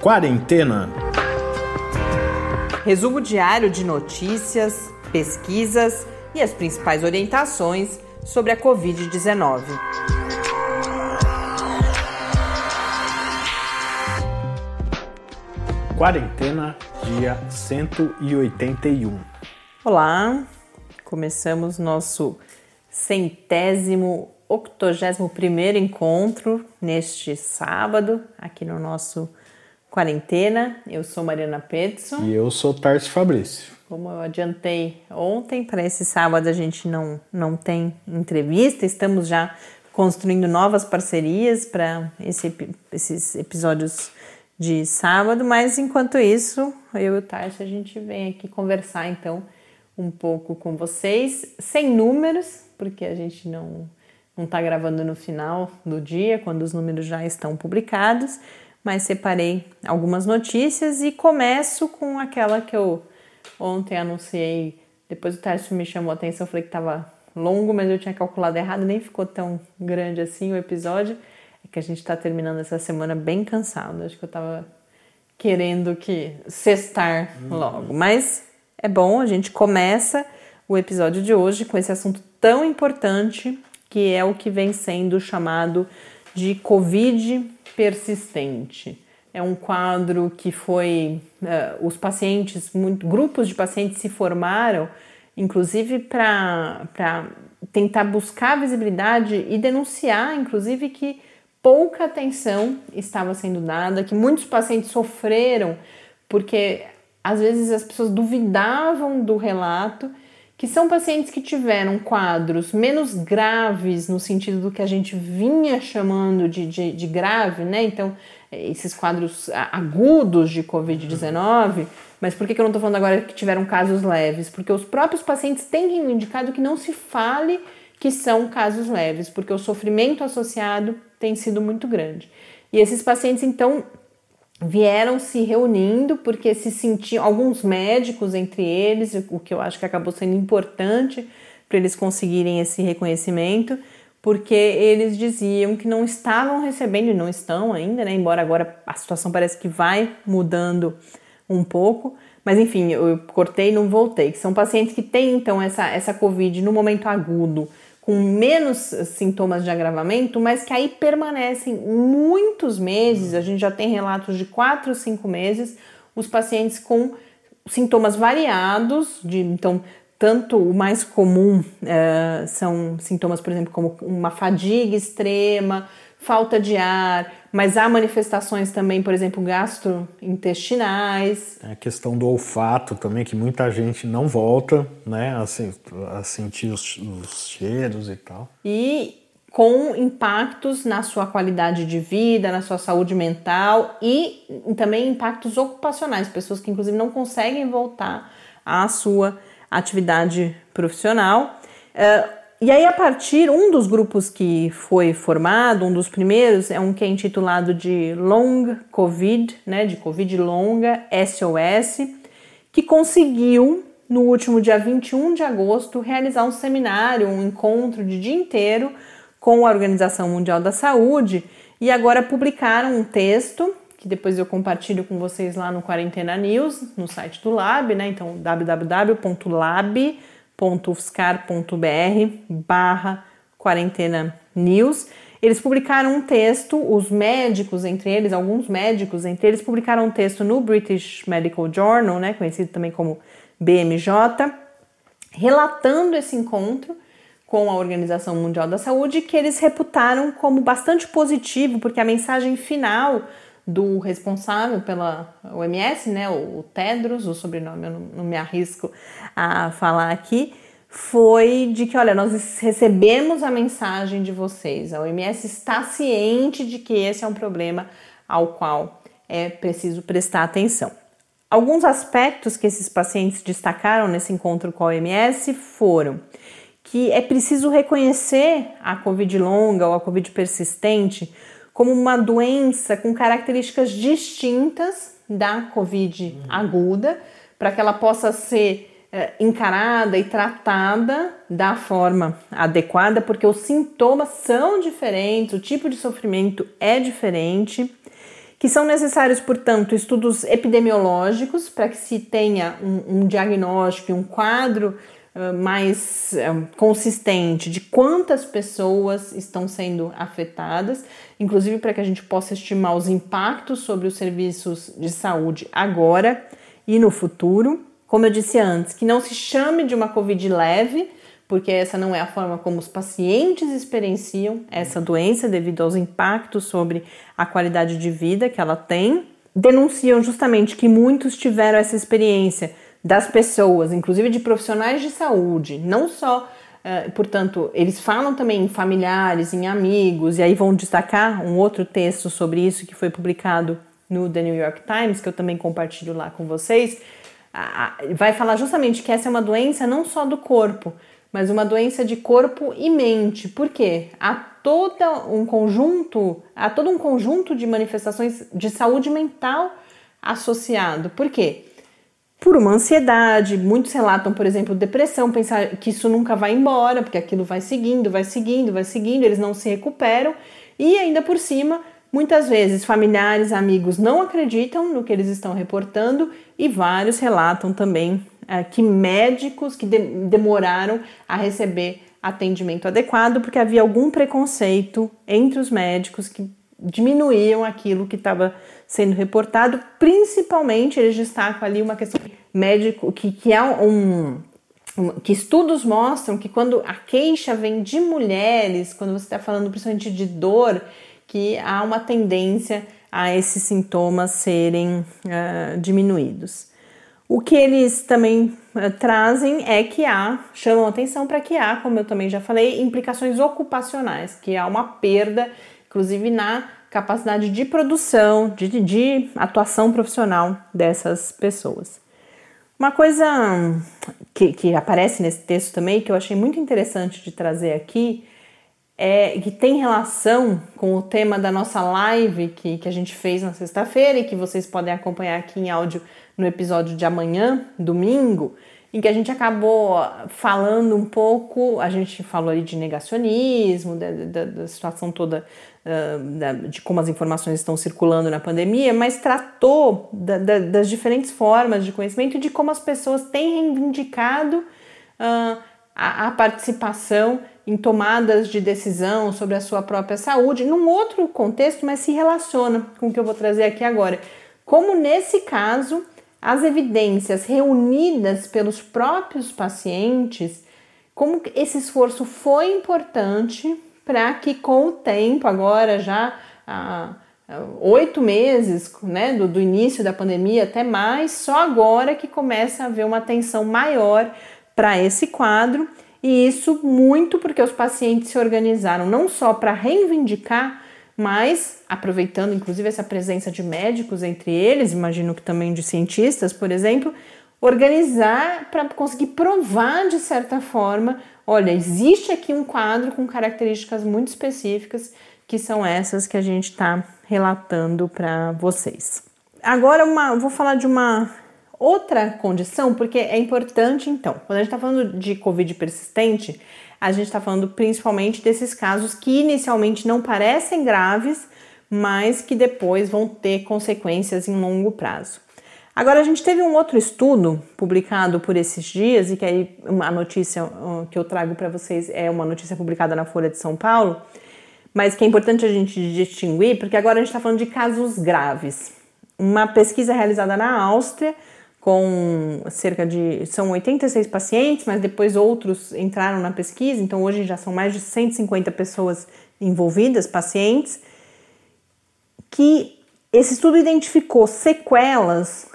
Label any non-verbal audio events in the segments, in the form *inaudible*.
Quarentena. Resumo diário de notícias, pesquisas e as principais orientações sobre a Covid-19. Quarentena, dia 181. Olá, começamos nosso centésimo, octogésimo primeiro encontro neste sábado, aqui no nosso Quarentena. Eu sou Mariana Petson. E eu sou Tarso Fabrício. Como eu adiantei ontem, para esse sábado a gente não, não tem entrevista, estamos já construindo novas parcerias para esse, esses episódios de sábado, mas enquanto isso, eu e o Tarso a gente vem aqui conversar então um pouco com vocês, sem números, porque a gente não não está gravando no final do dia, quando os números já estão publicados, mas separei algumas notícias e começo com aquela que eu ontem anunciei. Depois o Tarso me chamou a atenção, eu falei que estava longo, mas eu tinha calculado errado, nem ficou tão grande assim o episódio. É que a gente está terminando essa semana bem cansado. Acho que eu estava querendo que cestar logo, mas é bom, a gente começa o episódio de hoje com esse assunto tão importante que é o que vem sendo chamado de Covid persistente. É um quadro que foi. Uh, os pacientes, muito, grupos de pacientes se formaram, inclusive para tentar buscar visibilidade e denunciar, inclusive, que pouca atenção estava sendo dada, que muitos pacientes sofreram porque às vezes as pessoas duvidavam do relato que são pacientes que tiveram quadros menos graves no sentido do que a gente vinha chamando de, de, de grave, né? Então, esses quadros agudos de Covid-19. Mas por que, que eu não estou falando agora que tiveram casos leves? Porque os próprios pacientes têm indicado que não se fale que são casos leves, porque o sofrimento associado tem sido muito grande. E esses pacientes, então, vieram se reunindo porque se sentiam alguns médicos entre eles, o que eu acho que acabou sendo importante para eles conseguirem esse reconhecimento, porque eles diziam que não estavam recebendo e não estão ainda, né? Embora agora a situação parece que vai mudando um pouco, mas enfim, eu cortei e não voltei. Que são pacientes que têm então essa essa COVID no momento agudo com menos sintomas de agravamento, mas que aí permanecem muitos meses, a gente já tem relatos de 4 ou 5 meses, os pacientes com sintomas variados, de então tanto o mais comum uh, são sintomas, por exemplo, como uma fadiga extrema, falta de ar, mas há manifestações também, por exemplo, gastrointestinais. É a questão do olfato também, que muita gente não volta né, a, a sentir os, os cheiros e tal. E com impactos na sua qualidade de vida, na sua saúde mental e também impactos ocupacionais, pessoas que inclusive não conseguem voltar à sua atividade profissional. Uh, e aí, a partir, um dos grupos que foi formado, um dos primeiros, é um que é intitulado de Long Covid, né, de Covid longa, SOS, que conseguiu, no último dia 21 de agosto, realizar um seminário, um encontro de dia inteiro com a Organização Mundial da Saúde e agora publicaram um texto que depois eu compartilho com vocês lá no Quarentena News, no site do Lab, né? Então, www.lab.com www.ufscar.br barra quarentena news. Eles publicaram um texto, os médicos entre eles, alguns médicos entre eles, publicaram um texto no British Medical Journal, né, conhecido também como BMJ, relatando esse encontro com a Organização Mundial da Saúde, que eles reputaram como bastante positivo, porque a mensagem final do responsável pela OMS, né, o Tedros, o sobrenome eu não, não me arrisco a falar aqui, foi de que, olha, nós recebemos a mensagem de vocês, a OMS está ciente de que esse é um problema ao qual é preciso prestar atenção. Alguns aspectos que esses pacientes destacaram nesse encontro com a OMS foram que é preciso reconhecer a Covid longa ou a Covid persistente como uma doença com características distintas da Covid uhum. aguda, para que ela possa ser é, encarada e tratada da forma adequada, porque os sintomas são diferentes, o tipo de sofrimento é diferente, que são necessários, portanto, estudos epidemiológicos para que se tenha um, um diagnóstico e um quadro mais uh, consistente de quantas pessoas estão sendo afetadas, inclusive para que a gente possa estimar os impactos sobre os serviços de saúde agora e no futuro. Como eu disse antes, que não se chame de uma Covid leve, porque essa não é a forma como os pacientes experienciam essa doença devido aos impactos sobre a qualidade de vida que ela tem. Denunciam justamente que muitos tiveram essa experiência das pessoas, inclusive de profissionais de saúde, não só Uh, portanto, eles falam também em familiares, em amigos, e aí vão destacar um outro texto sobre isso que foi publicado no The New York Times, que eu também compartilho lá com vocês. Vai falar justamente que essa é uma doença não só do corpo, mas uma doença de corpo e mente. Por quê? Há todo um conjunto, há todo um conjunto de manifestações de saúde mental associado. Por quê? Por uma ansiedade, muitos relatam, por exemplo, depressão, pensar que isso nunca vai embora, porque aquilo vai seguindo, vai seguindo, vai seguindo, eles não se recuperam, e ainda por cima, muitas vezes familiares, amigos não acreditam no que eles estão reportando e vários relatam também é, que médicos que de, demoraram a receber atendimento adequado porque havia algum preconceito entre os médicos que diminuíam aquilo que estava sendo reportado, principalmente eles destacam ali uma questão médico que, que é um, que estudos mostram que quando a queixa vem de mulheres, quando você está falando principalmente de dor, que há uma tendência a esses sintomas serem uh, diminuídos. O que eles também uh, trazem é que há, chamam atenção para que há, como eu também já falei, implicações ocupacionais, que há uma perda, inclusive na capacidade de produção, de, de atuação profissional dessas pessoas. Uma coisa que, que aparece nesse texto também, que eu achei muito interessante de trazer aqui, é, que tem relação com o tema da nossa live que, que a gente fez na sexta-feira e que vocês podem acompanhar aqui em áudio no episódio de amanhã, domingo, em que a gente acabou falando um pouco, a gente falou ali de negacionismo, da, da, da situação toda, da, de como as informações estão circulando na pandemia, mas tratou das diferentes formas de conhecimento e de como as pessoas têm reivindicado a, a participação em tomadas de decisão sobre a sua própria saúde, num outro contexto, mas se relaciona com o que eu vou trazer aqui agora. Como nesse caso, as evidências reunidas pelos próprios pacientes, como esse esforço foi importante para que com o tempo, agora já há oito meses né, do, do início da pandemia até mais, só agora que começa a haver uma atenção maior para esse quadro, e isso muito porque os pacientes se organizaram não só para reivindicar mas aproveitando inclusive essa presença de médicos entre eles, imagino que também de cientistas, por exemplo, organizar para conseguir provar de certa forma, olha, existe aqui um quadro com características muito específicas que são essas que a gente está relatando para vocês. Agora uma, vou falar de uma outra condição, porque é importante então, quando a gente está falando de Covid persistente, a gente está falando principalmente desses casos que inicialmente não parecem graves, mas que depois vão ter consequências em longo prazo. Agora, a gente teve um outro estudo publicado por esses dias, e que aí a notícia uh, que eu trago para vocês é uma notícia publicada na Folha de São Paulo, mas que é importante a gente distinguir, porque agora a gente está falando de casos graves. Uma pesquisa realizada na Áustria com cerca de. São 86 pacientes, mas depois outros entraram na pesquisa, então hoje já são mais de 150 pessoas envolvidas, pacientes, que esse estudo identificou sequelas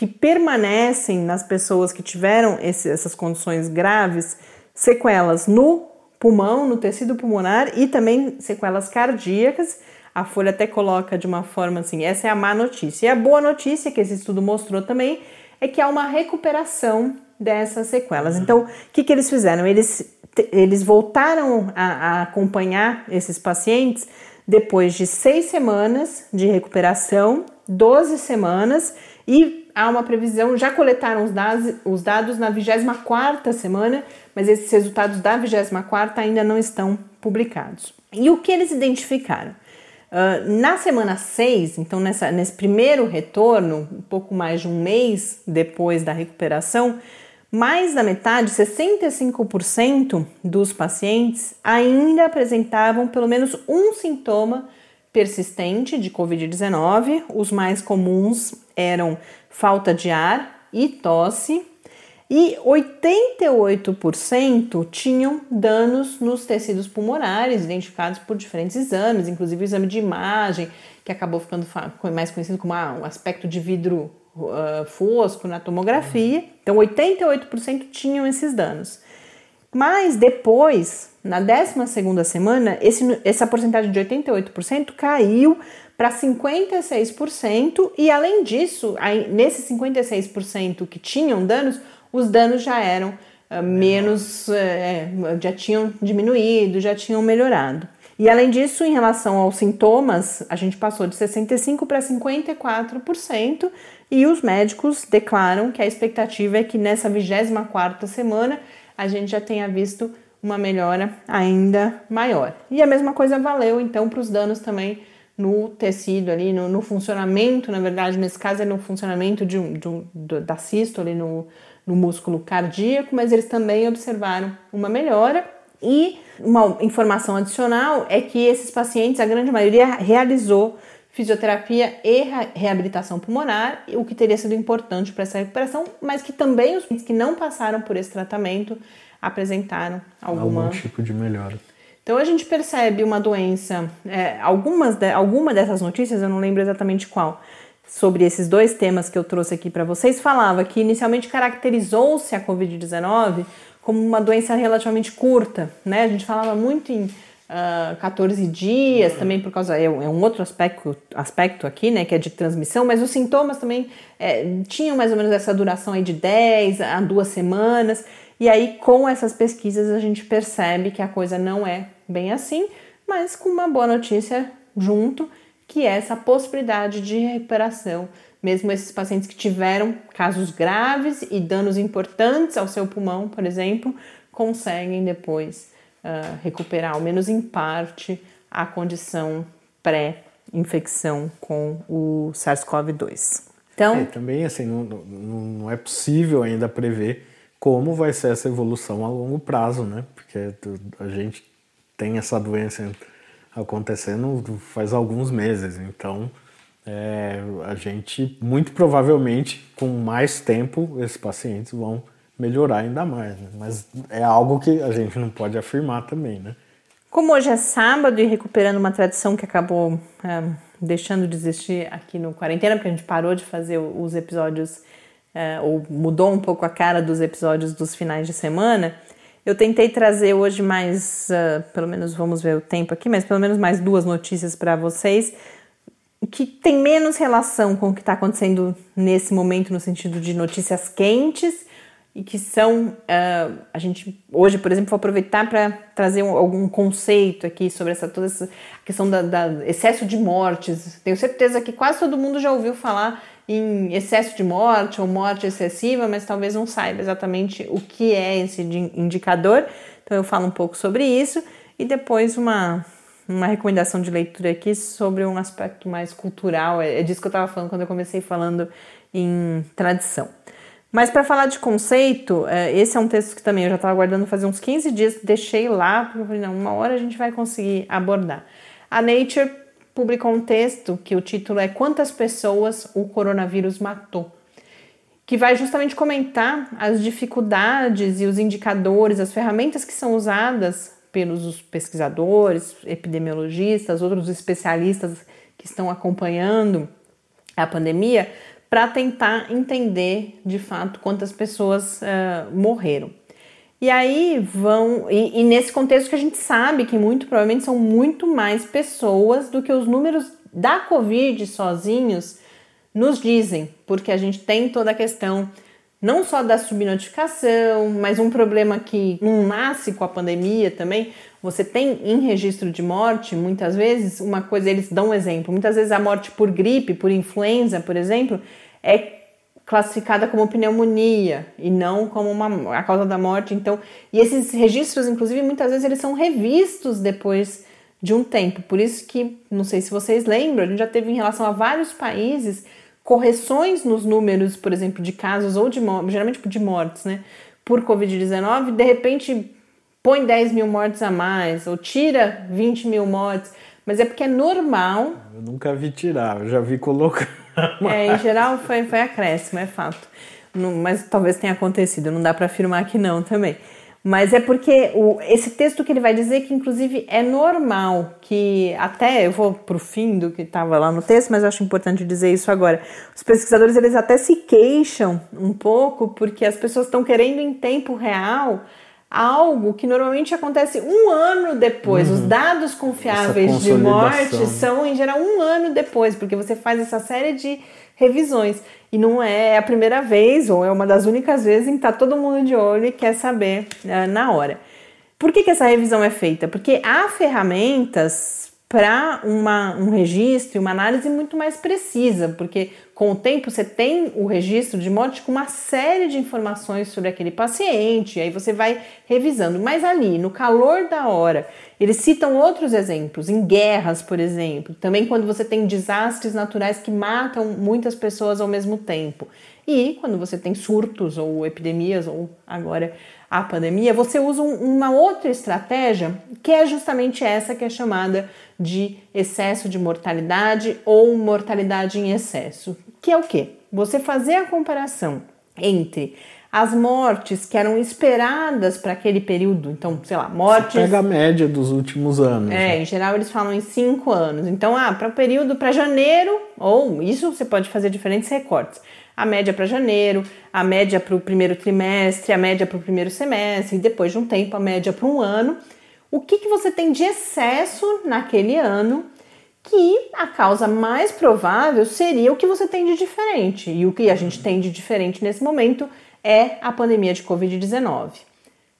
que permanecem nas pessoas que tiveram esse, essas condições graves, sequelas no pulmão, no tecido pulmonar e também sequelas cardíacas a Folha até coloca de uma forma assim: essa é a má notícia. E a boa notícia, que esse estudo mostrou também, é que há uma recuperação dessas sequelas. Então, o que, que eles fizeram? Eles, eles voltaram a, a acompanhar esses pacientes depois de seis semanas de recuperação, 12 semanas, e há uma previsão, já coletaram os dados, os dados na 24 semana, mas esses resultados da 24 ainda não estão publicados. E o que eles identificaram? Uh, na semana 6, então nessa, nesse primeiro retorno, um pouco mais de um mês depois da recuperação, mais da metade, 65% dos pacientes ainda apresentavam pelo menos um sintoma persistente de Covid-19. Os mais comuns eram falta de ar e tosse, e 88% tinham danos nos tecidos pulmonares, identificados por diferentes exames, inclusive o exame de imagem, que acabou ficando mais conhecido como ah, um aspecto de vidro uh, fosco na tomografia. Então, 88% tinham esses danos. Mas depois, na 12 semana, esse, essa porcentagem de 88% caiu para 56%, e além disso, aí, nesses 56% que tinham danos, os danos já eram uh, menos, uh, já tinham diminuído, já tinham melhorado. E além disso, em relação aos sintomas, a gente passou de 65% para 54%, e os médicos declaram que a expectativa é que nessa 24 semana a gente já tenha visto uma melhora ainda maior. E a mesma coisa valeu então para os danos também no tecido ali, no, no, funcionamento, na verdade, nesse caso é no funcionamento de um, de um, da sístole no, no músculo cardíaco, mas eles também observaram uma melhora. E uma informação adicional é que esses pacientes, a grande maioria, realizou fisioterapia e reabilitação pulmonar, o que teria sido importante para essa recuperação, mas que também os que não passaram por esse tratamento apresentaram alguma... algum tipo de melhora. Então a gente percebe uma doença, é, algumas de, alguma dessas notícias, eu não lembro exatamente qual, sobre esses dois temas que eu trouxe aqui para vocês, falava que inicialmente caracterizou-se a Covid-19 como uma doença relativamente curta, né? A gente falava muito em uh, 14 dias, também por causa. É, é, um outro aspecto, aspecto aqui, né? Que é de transmissão, mas os sintomas também é, tinham mais ou menos essa duração aí de 10 a 2 semanas. E aí, com essas pesquisas, a gente percebe que a coisa não é bem assim, mas com uma boa notícia junto, que é essa possibilidade de recuperação. Mesmo esses pacientes que tiveram casos graves e danos importantes ao seu pulmão, por exemplo, conseguem depois uh, recuperar, ao menos em parte, a condição pré-infecção com o SARS-CoV-2. Então, é, também assim, não, não, não, é possível ainda prever como vai ser essa evolução a longo prazo, né? Porque a gente tem essa doença acontecendo faz alguns meses, então é, a gente muito provavelmente com mais tempo esses pacientes vão melhorar ainda mais, né? mas é algo que a gente não pode afirmar também, né? Como hoje é sábado e recuperando uma tradição que acabou é, deixando de existir aqui no quarentena, porque a gente parou de fazer os episódios é, ou mudou um pouco a cara dos episódios dos finais de semana, eu tentei trazer hoje mais, uh, pelo menos vamos ver o tempo aqui, mas pelo menos mais duas notícias para vocês que tem menos relação com o que está acontecendo nesse momento no sentido de notícias quentes e que são uh, a gente hoje por exemplo vou aproveitar para trazer um, algum conceito aqui sobre essa toda essa questão da, da, excesso de mortes. Tenho certeza que quase todo mundo já ouviu falar em excesso de morte ou morte excessiva mas talvez não saiba exatamente o que é esse indicador. Então eu falo um pouco sobre isso e depois uma uma recomendação de leitura aqui sobre um aspecto mais cultural. É, é disso que eu estava falando quando eu comecei falando em tradição. Mas para falar de conceito, é, esse é um texto que também eu já estava aguardando fazer uns 15 dias, deixei lá, porque eu falei, não, uma hora a gente vai conseguir abordar. A Nature publicou um texto que o título é Quantas pessoas o coronavírus matou? Que vai justamente comentar as dificuldades e os indicadores, as ferramentas que são usadas pelos pesquisadores, epidemiologistas, outros especialistas que estão acompanhando a pandemia para tentar entender de fato quantas pessoas uh, morreram. E aí vão. E, e, nesse contexto que a gente sabe que muito provavelmente são muito mais pessoas do que os números da Covid sozinhos nos dizem, porque a gente tem toda a questão não só da subnotificação, mas um problema que não nasce com a pandemia também. Você tem em registro de morte, muitas vezes, uma coisa, eles dão um exemplo, muitas vezes a morte por gripe, por influenza, por exemplo, é classificada como pneumonia e não como uma, a causa da morte. Então, e esses registros, inclusive, muitas vezes eles são revistos depois de um tempo. Por isso que, não sei se vocês lembram, a gente já teve em relação a vários países correções nos números, por exemplo, de casos ou de geralmente de mortes, né? Por Covid-19, de repente põe 10 mil mortes a mais, ou tira 20 mil mortes, mas é porque é normal. Eu nunca vi tirar, eu já vi colocar. *laughs* É, em geral foi, foi acréscimo, é fato. Não, mas talvez tenha acontecido, não dá para afirmar que não também. Mas é porque o, esse texto que ele vai dizer que, inclusive, é normal que, até eu vou para o fim do que estava lá no texto, mas acho importante dizer isso agora. Os pesquisadores eles até se queixam um pouco porque as pessoas estão querendo em tempo real algo que normalmente acontece um ano depois. Uhum. Os dados confiáveis de morte são, em geral, um ano depois, porque você faz essa série de revisões. E não é a primeira vez, ou é uma das únicas vezes em que está todo mundo de olho e quer saber uh, na hora. Por que, que essa revisão é feita? Porque há ferramentas para um registro e uma análise muito mais precisa, porque com o tempo você tem o registro de morte com uma série de informações sobre aquele paciente, aí você vai revisando. Mas ali, no calor da hora, eles citam outros exemplos, em guerras, por exemplo, também quando você tem desastres naturais que matam muitas pessoas ao mesmo tempo. E quando você tem surtos ou epidemias, ou agora a pandemia, você usa uma outra estratégia que é justamente essa que é chamada de excesso de mortalidade ou mortalidade em excesso, que é o que? Você fazer a comparação entre as mortes que eram esperadas para aquele período, então, sei lá, mortes. Você pega a média dos últimos anos. É, né? em geral eles falam em cinco anos. Então, ah, para o período para janeiro, ou isso você pode fazer diferentes recortes. A média para janeiro, a média para o primeiro trimestre, a média para o primeiro semestre, e depois de um tempo, a média para um ano o que, que você tem de excesso naquele ano que a causa mais provável seria o que você tem de diferente. E o que a gente tem de diferente nesse momento é a pandemia de Covid-19.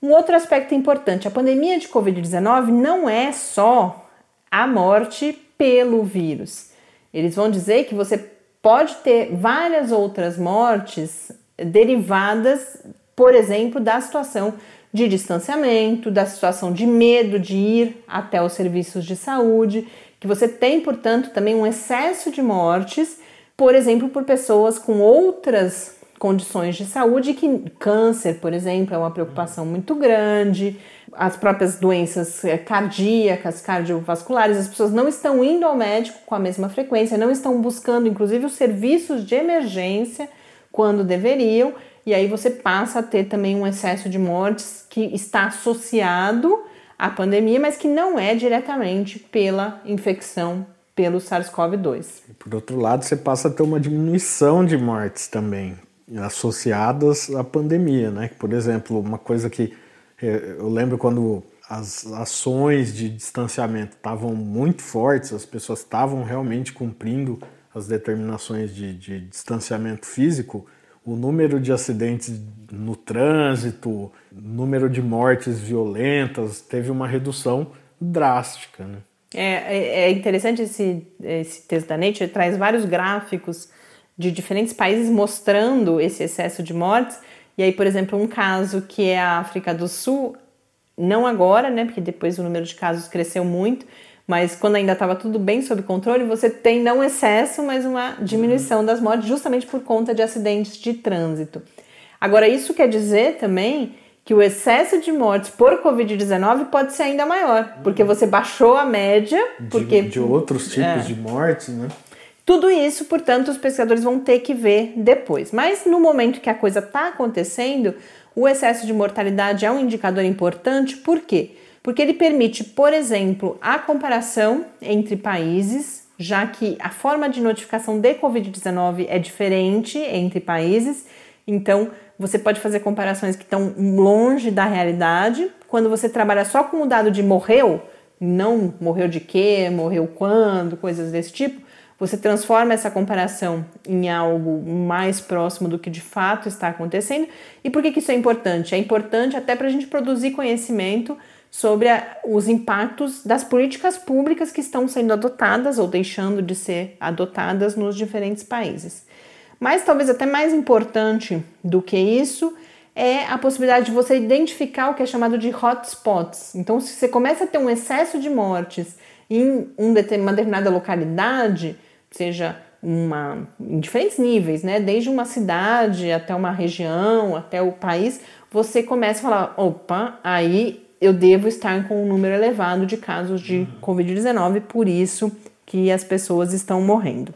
Um outro aspecto importante: a pandemia de Covid-19 não é só a morte pelo vírus. Eles vão dizer que você pode ter várias outras mortes derivadas, por exemplo, da situação de distanciamento, da situação de medo de ir até os serviços de saúde, que você tem, portanto, também um excesso de mortes, por exemplo, por pessoas com outras condições de saúde, que câncer, por exemplo, é uma preocupação muito grande, as próprias doenças eh, cardíacas, cardiovasculares, as pessoas não estão indo ao médico com a mesma frequência, não estão buscando, inclusive, os serviços de emergência quando deveriam, e aí você passa a ter também um excesso de mortes que está associado à pandemia, mas que não é diretamente pela infecção pelo SARS-CoV-2. Por outro lado, você passa a ter uma diminuição de mortes também associadas à pandemia, né? Por exemplo, uma coisa que eh, eu lembro quando as ações de distanciamento estavam muito fortes, as pessoas estavam realmente cumprindo as determinações de, de distanciamento físico, o número de acidentes no trânsito, número de mortes violentas, teve uma redução drástica. Né? É, é, é interessante esse, esse texto da Nature, traz vários gráficos de diferentes países mostrando esse excesso de mortes. E aí, por exemplo, um caso que é a África do Sul, não agora, né, porque depois o número de casos cresceu muito, mas quando ainda estava tudo bem sob controle, você tem não excesso, mas uma diminuição das mortes, justamente por conta de acidentes de trânsito. Agora, isso quer dizer também que o excesso de mortes por Covid-19 pode ser ainda maior, porque você baixou a média. Porque, de, de outros tipos é. de mortes, né? Tudo isso, portanto, os pesquisadores vão ter que ver depois. Mas no momento que a coisa está acontecendo, o excesso de mortalidade é um indicador importante, por quê? Porque ele permite, por exemplo, a comparação entre países, já que a forma de notificação de Covid-19 é diferente entre países, então você pode fazer comparações que estão longe da realidade. Quando você trabalha só com o dado de morreu, não morreu de quê, morreu quando, coisas desse tipo, você transforma essa comparação em algo mais próximo do que de fato está acontecendo. E por que, que isso é importante? É importante até para a gente produzir conhecimento sobre a, os impactos das políticas públicas que estão sendo adotadas ou deixando de ser adotadas nos diferentes países. Mas talvez até mais importante do que isso é a possibilidade de você identificar o que é chamado de hotspots. Então, se você começa a ter um excesso de mortes em uma determinada localidade, seja uma, em diferentes níveis, né? Desde uma cidade até uma região, até o país, você começa a falar: opa, aí eu devo estar com um número elevado de casos de Covid-19, por isso que as pessoas estão morrendo.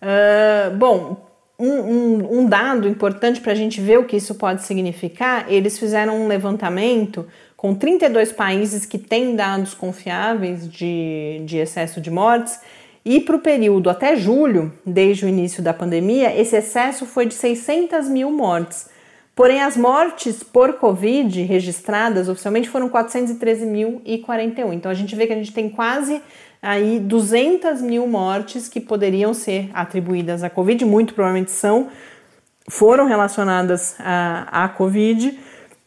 Uh, bom, um, um, um, dado importante para a gente ver o que isso pode significar: eles fizeram um levantamento com 32 países que têm dados confiáveis de, de excesso de mortes e para o período até julho, desde o início da pandemia, esse excesso foi de 600 mil mortes. Porém, as mortes por Covid registradas oficialmente foram 413.041. Então, a gente vê que a gente tem quase aí 200 mil mortes que poderiam ser atribuídas à Covid, muito provavelmente são, foram relacionadas à, à Covid,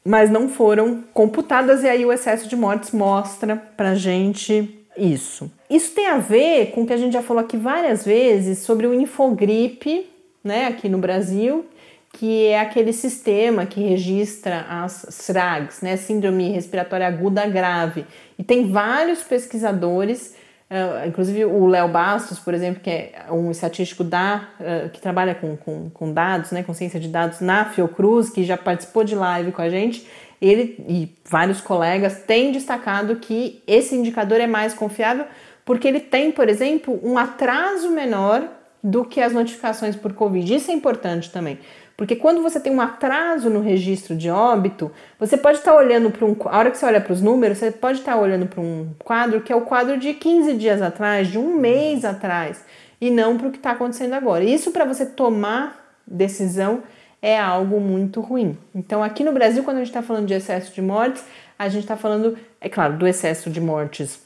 mas não foram computadas, e aí o excesso de mortes mostra pra gente isso. Isso tem a ver com o que a gente já falou aqui várias vezes sobre o Infogripe, né, aqui no Brasil, que é aquele sistema que registra as SRAGs, né, Síndrome Respiratória Aguda Grave. E tem vários pesquisadores, uh, inclusive o Léo Bastos, por exemplo, que é um estatístico da, uh, que trabalha com, com, com dados, né, com ciência de dados na Fiocruz, que já participou de live com a gente, ele e vários colegas têm destacado que esse indicador é mais confiável porque ele tem, por exemplo, um atraso menor do que as notificações por Covid. Isso é importante também. Porque quando você tem um atraso no registro de óbito, você pode estar olhando para um. A hora que você olha para os números, você pode estar olhando para um quadro que é o quadro de 15 dias atrás, de um mês atrás, e não para o que está acontecendo agora. Isso para você tomar decisão é algo muito ruim. Então, aqui no Brasil, quando a gente está falando de excesso de mortes, a gente está falando, é claro, do excesso de mortes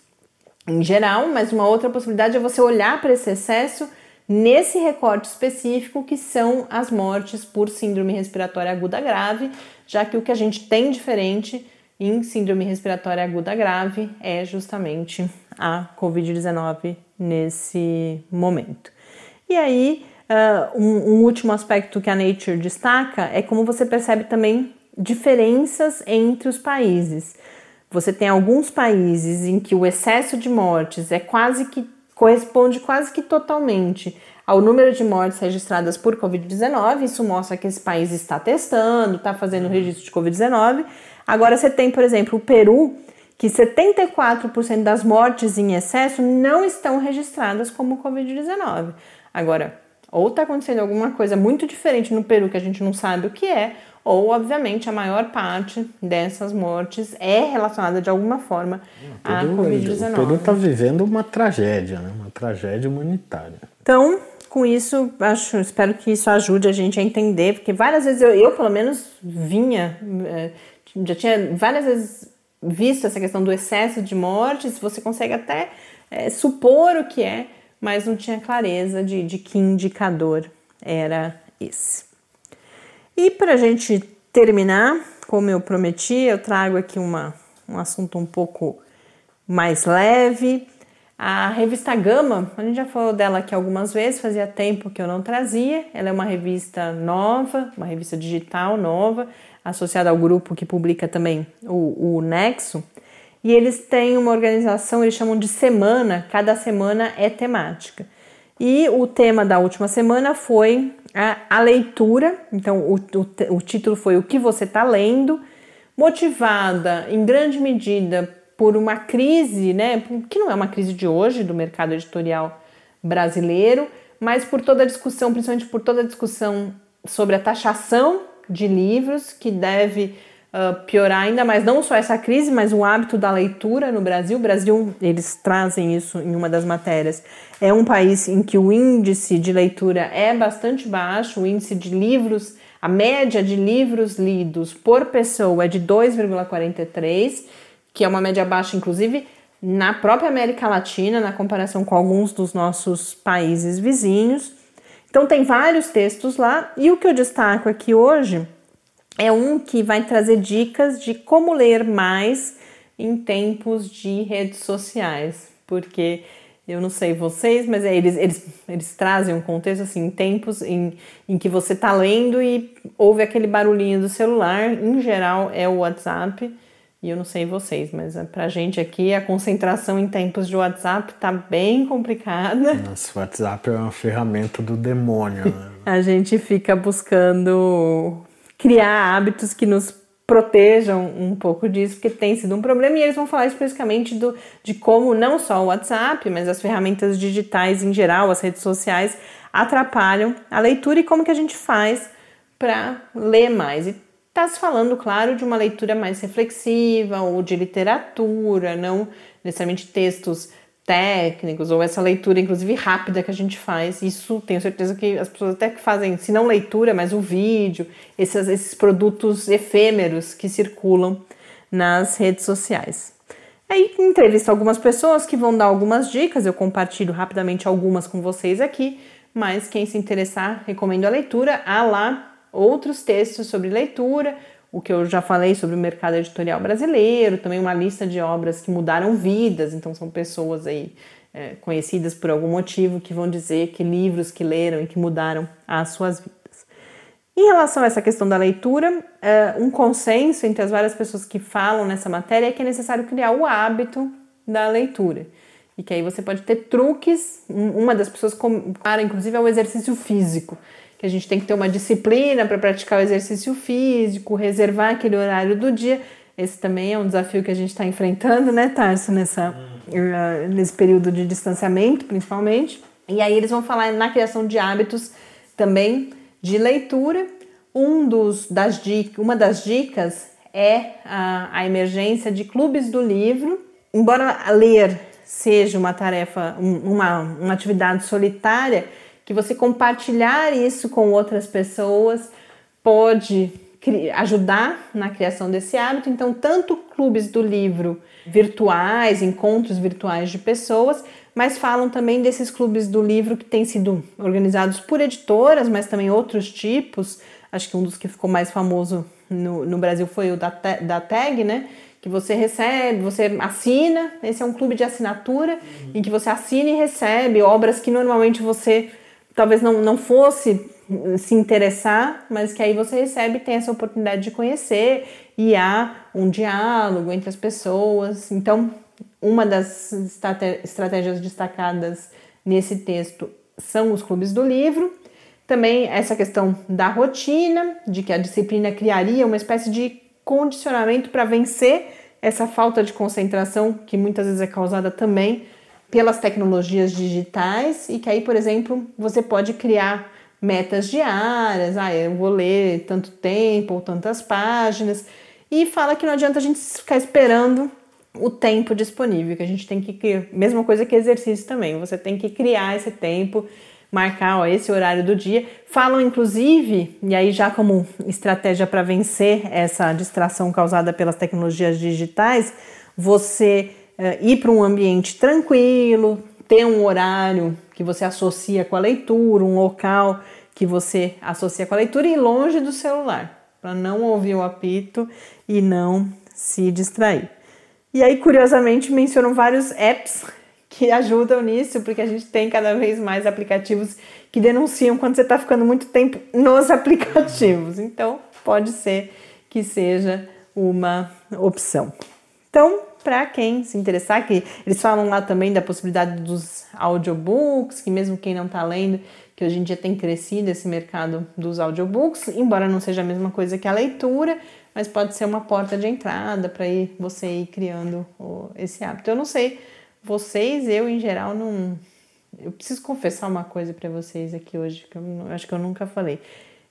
em geral, mas uma outra possibilidade é você olhar para esse excesso nesse recorte específico que são as mortes por síndrome respiratória aguda grave, já que o que a gente tem diferente em síndrome respiratória aguda grave é justamente a COVID-19 nesse momento. E aí, Uh, um, um, último aspecto que a Nature destaca é como você percebe também diferenças entre os países. Você tem alguns países em que o excesso de mortes é quase que corresponde quase que totalmente ao número de mortes registradas por Covid-19. Isso mostra que esse país está testando, está fazendo registro de Covid-19. Agora você tem, por exemplo, o Peru, que 74% das mortes em excesso não estão registradas como Covid-19. Agora, ou está acontecendo alguma coisa muito diferente no Peru que a gente não sabe o que é, ou obviamente a maior parte dessas mortes é relacionada de alguma forma à Covid-19. O Peru está vivendo uma tragédia, né? uma tragédia humanitária. Então, com isso, acho, espero que isso ajude a gente a entender, porque várias vezes eu, eu pelo menos, vinha, eh, já tinha várias vezes visto essa questão do excesso de mortes, você consegue até é, supor o que é, mas não tinha clareza de, de que indicador era esse. E para a gente terminar, como eu prometi, eu trago aqui uma, um assunto um pouco mais leve. A revista Gama, a gente já falou dela aqui algumas vezes, fazia tempo que eu não trazia. Ela é uma revista nova, uma revista digital nova, associada ao grupo que publica também o, o Nexo e eles têm uma organização, eles chamam de semana, cada semana é temática. E o tema da última semana foi a, a leitura, então o, o, o título foi O que você está lendo, motivada em grande medida por uma crise, né, que não é uma crise de hoje do mercado editorial brasileiro, mas por toda a discussão, principalmente por toda a discussão sobre a taxação de livros que deve uh, piorar ainda mais não só essa crise, mas o hábito da leitura no Brasil. O Brasil, eles trazem isso em uma das matérias, é um país em que o índice de leitura é bastante baixo, o índice de livros, a média de livros lidos por pessoa é de 2,43, que é uma média baixa, inclusive, na própria América Latina, na comparação com alguns dos nossos países vizinhos. Então, tem vários textos lá, e o que eu destaco aqui hoje é um que vai trazer dicas de como ler mais em tempos de redes sociais, porque eu não sei vocês, mas é, eles, eles, eles trazem um contexto assim, em tempos em, em que você está lendo e ouve aquele barulhinho do celular, em geral é o WhatsApp, E eu não sei vocês, mas pra gente aqui a concentração em tempos de WhatsApp tá bem complicada. Nossa, o WhatsApp é uma ferramenta do demônio. Né? *laughs* a gente fica buscando criar hábitos que nos protejam um pouco disso, porque tem sido um problema, e eles vão falar especificamente do, de como não só o WhatsApp, mas as ferramentas digitais em geral, as redes sociais, atrapalham a leitura e como que a gente faz para ler mais. E está se falando, claro, de uma leitura mais reflexiva ou de literatura, não necessariamente textos técnicos ou essa leitura, inclusive rápida que a gente faz. Isso tenho certeza que as pessoas até que fazem, se não leitura, mas o vídeo, esses, esses produtos efêmeros que circulam nas redes sociais. Aí entrevisto algumas pessoas que vão dar algumas dicas, eu compartilho rapidamente algumas com vocês aqui, mas quem se interessar, recomendo a leitura. Há lá outros textos sobre leitura, o que eu já falei sobre o mercado editorial brasileiro, também uma lista de obras que mudaram vidas, então são pessoas aí é, conhecidas por algum motivo que vão dizer que livros que leram e que mudaram as suas vidas. Em relação a essa questão da leitura, é, um consenso entre as várias pessoas que falam nessa matéria é que é necessário criar o hábito da leitura. E que aí você pode ter truques. Uma das pessoas compara, inclusive, ao exercício físico que a gente tem que ter uma disciplina para praticar o exercício físico, reservar aquele horário do dia. Esse também é um desafio que a gente está enfrentando, né, Tarso, nessa, uh, nesse período de distanciamento, principalmente. E aí eles vão falar na criação de hábitos também de leitura. Um dos, das uma das dicas é a, a emergência de clubes do livro. Embora ler seja uma tarefa, uma, uma atividade solitária, que você compartilhar isso com outras pessoas pode ajudar na criação desse hábito. Então, tanto clubes do livro virtuais, encontros virtuais de pessoas, mas falam também desses clubes do livro que têm sido organizados por editoras, mas também outros tipos. Acho que um dos que ficou mais famoso no, no Brasil foi o da, da TAG, né? Que você recebe, você assina. Esse é um clube de assinatura uhum. em que você assina e recebe obras que normalmente você talvez não, não fosse se interessar, mas que aí você recebe tem essa oportunidade de conhecer e há um diálogo entre as pessoas. Então, uma das estratégias destacadas nesse texto são os clubes do livro. Também essa questão da rotina, de que a disciplina criaria uma espécie de condicionamento para vencer essa falta de concentração que muitas vezes é causada também pelas tecnologias digitais e que aí, por exemplo, você pode criar metas diárias, ah, eu vou ler tanto tempo ou tantas páginas, e fala que não adianta a gente ficar esperando o tempo disponível, que a gente tem que criar, mesma coisa que exercício também, você tem que criar esse tempo, marcar ó, esse horário do dia. Falam inclusive, e aí já como estratégia para vencer essa distração causada pelas tecnologias digitais, você ir para um ambiente tranquilo, ter um horário que você associa com a leitura, um local que você associa com a leitura e longe do celular, para não ouvir o apito e não se distrair. E aí, curiosamente, mencionam vários apps que *laughs* ajudam nisso, porque a gente tem cada vez mais aplicativos que denunciam quando você está ficando muito tempo nos *laughs* aplicativos. Então, pode ser que seja uma opção. Então, para quem se interessar, que eles falam lá também da possibilidade dos audiobooks, que mesmo quem não está lendo, que hoje em dia tem crescido esse mercado dos audiobooks, embora não seja a mesma coisa que a leitura, mas pode ser uma porta de entrada para você ir criando esse hábito. Eu não sei, vocês, eu em geral não eu preciso confessar uma coisa para vocês aqui hoje, que eu acho que eu nunca falei.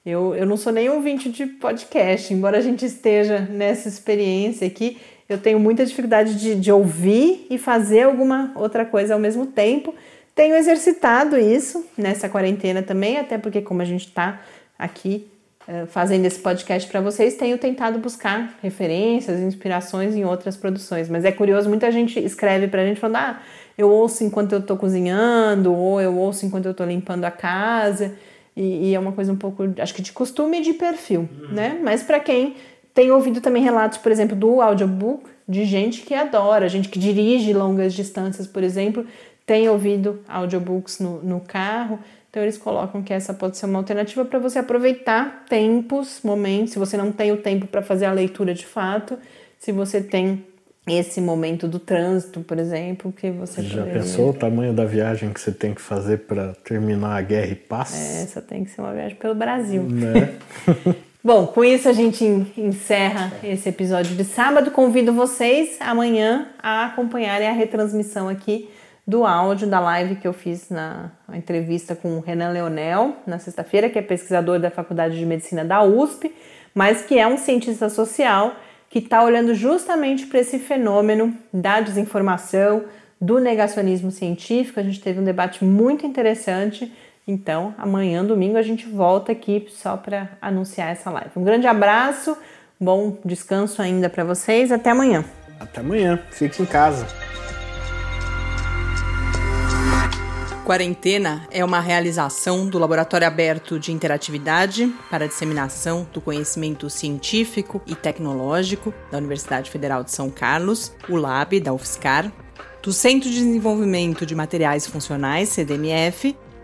Eu, eu não sou nem ouvinte de podcast, embora a gente esteja nessa experiência aqui, eu tenho muita dificuldade de, de ouvir e fazer alguma outra coisa ao mesmo tempo. Tenho exercitado isso nessa quarentena também, até porque, como a gente está aqui uh, fazendo esse podcast para vocês, tenho tentado buscar referências, inspirações em outras produções. Mas é curioso, muita gente escreve para a gente falando: ah, eu ouço enquanto eu estou cozinhando, ou eu ouço enquanto eu estou limpando a casa. E, e, é uma coisa um pouco, acho que de costume e de perfil, uhum. né? Mas para quem tenho ouvido também relatos, por exemplo, do audiobook de gente que adora, gente que dirige longas distâncias, por exemplo, tem ouvido audiobooks no, no carro. Então eles colocam que essa pode ser uma alternativa para você aproveitar tempos, momentos, se você não tem o tempo para fazer a leitura de fato, se você tem esse momento do trânsito, por exemplo, que você Já poderia... pensou o tamanho da viagem que você tem que fazer para terminar a guerra e paz? Essa tem que ser uma viagem pelo Brasil. Né? *laughs* Bom, com isso a gente encerra esse episódio de sábado. Convido vocês amanhã a acompanharem a retransmissão aqui do áudio da live que eu fiz na entrevista com o Renan Leonel na sexta-feira, que é pesquisador da Faculdade de Medicina da USP, mas que é um cientista social que está olhando justamente para esse fenômeno da desinformação, do negacionismo científico. A gente teve um debate muito interessante. Então, amanhã, domingo, a gente volta aqui só para anunciar essa live. Um grande abraço, bom descanso ainda para vocês. Até amanhã. Até amanhã. Fique em casa. Quarentena é uma realização do Laboratório Aberto de Interatividade para a Disseminação do Conhecimento Científico e Tecnológico da Universidade Federal de São Carlos, o LAB da UFSCar, do Centro de Desenvolvimento de Materiais Funcionais, CDMF,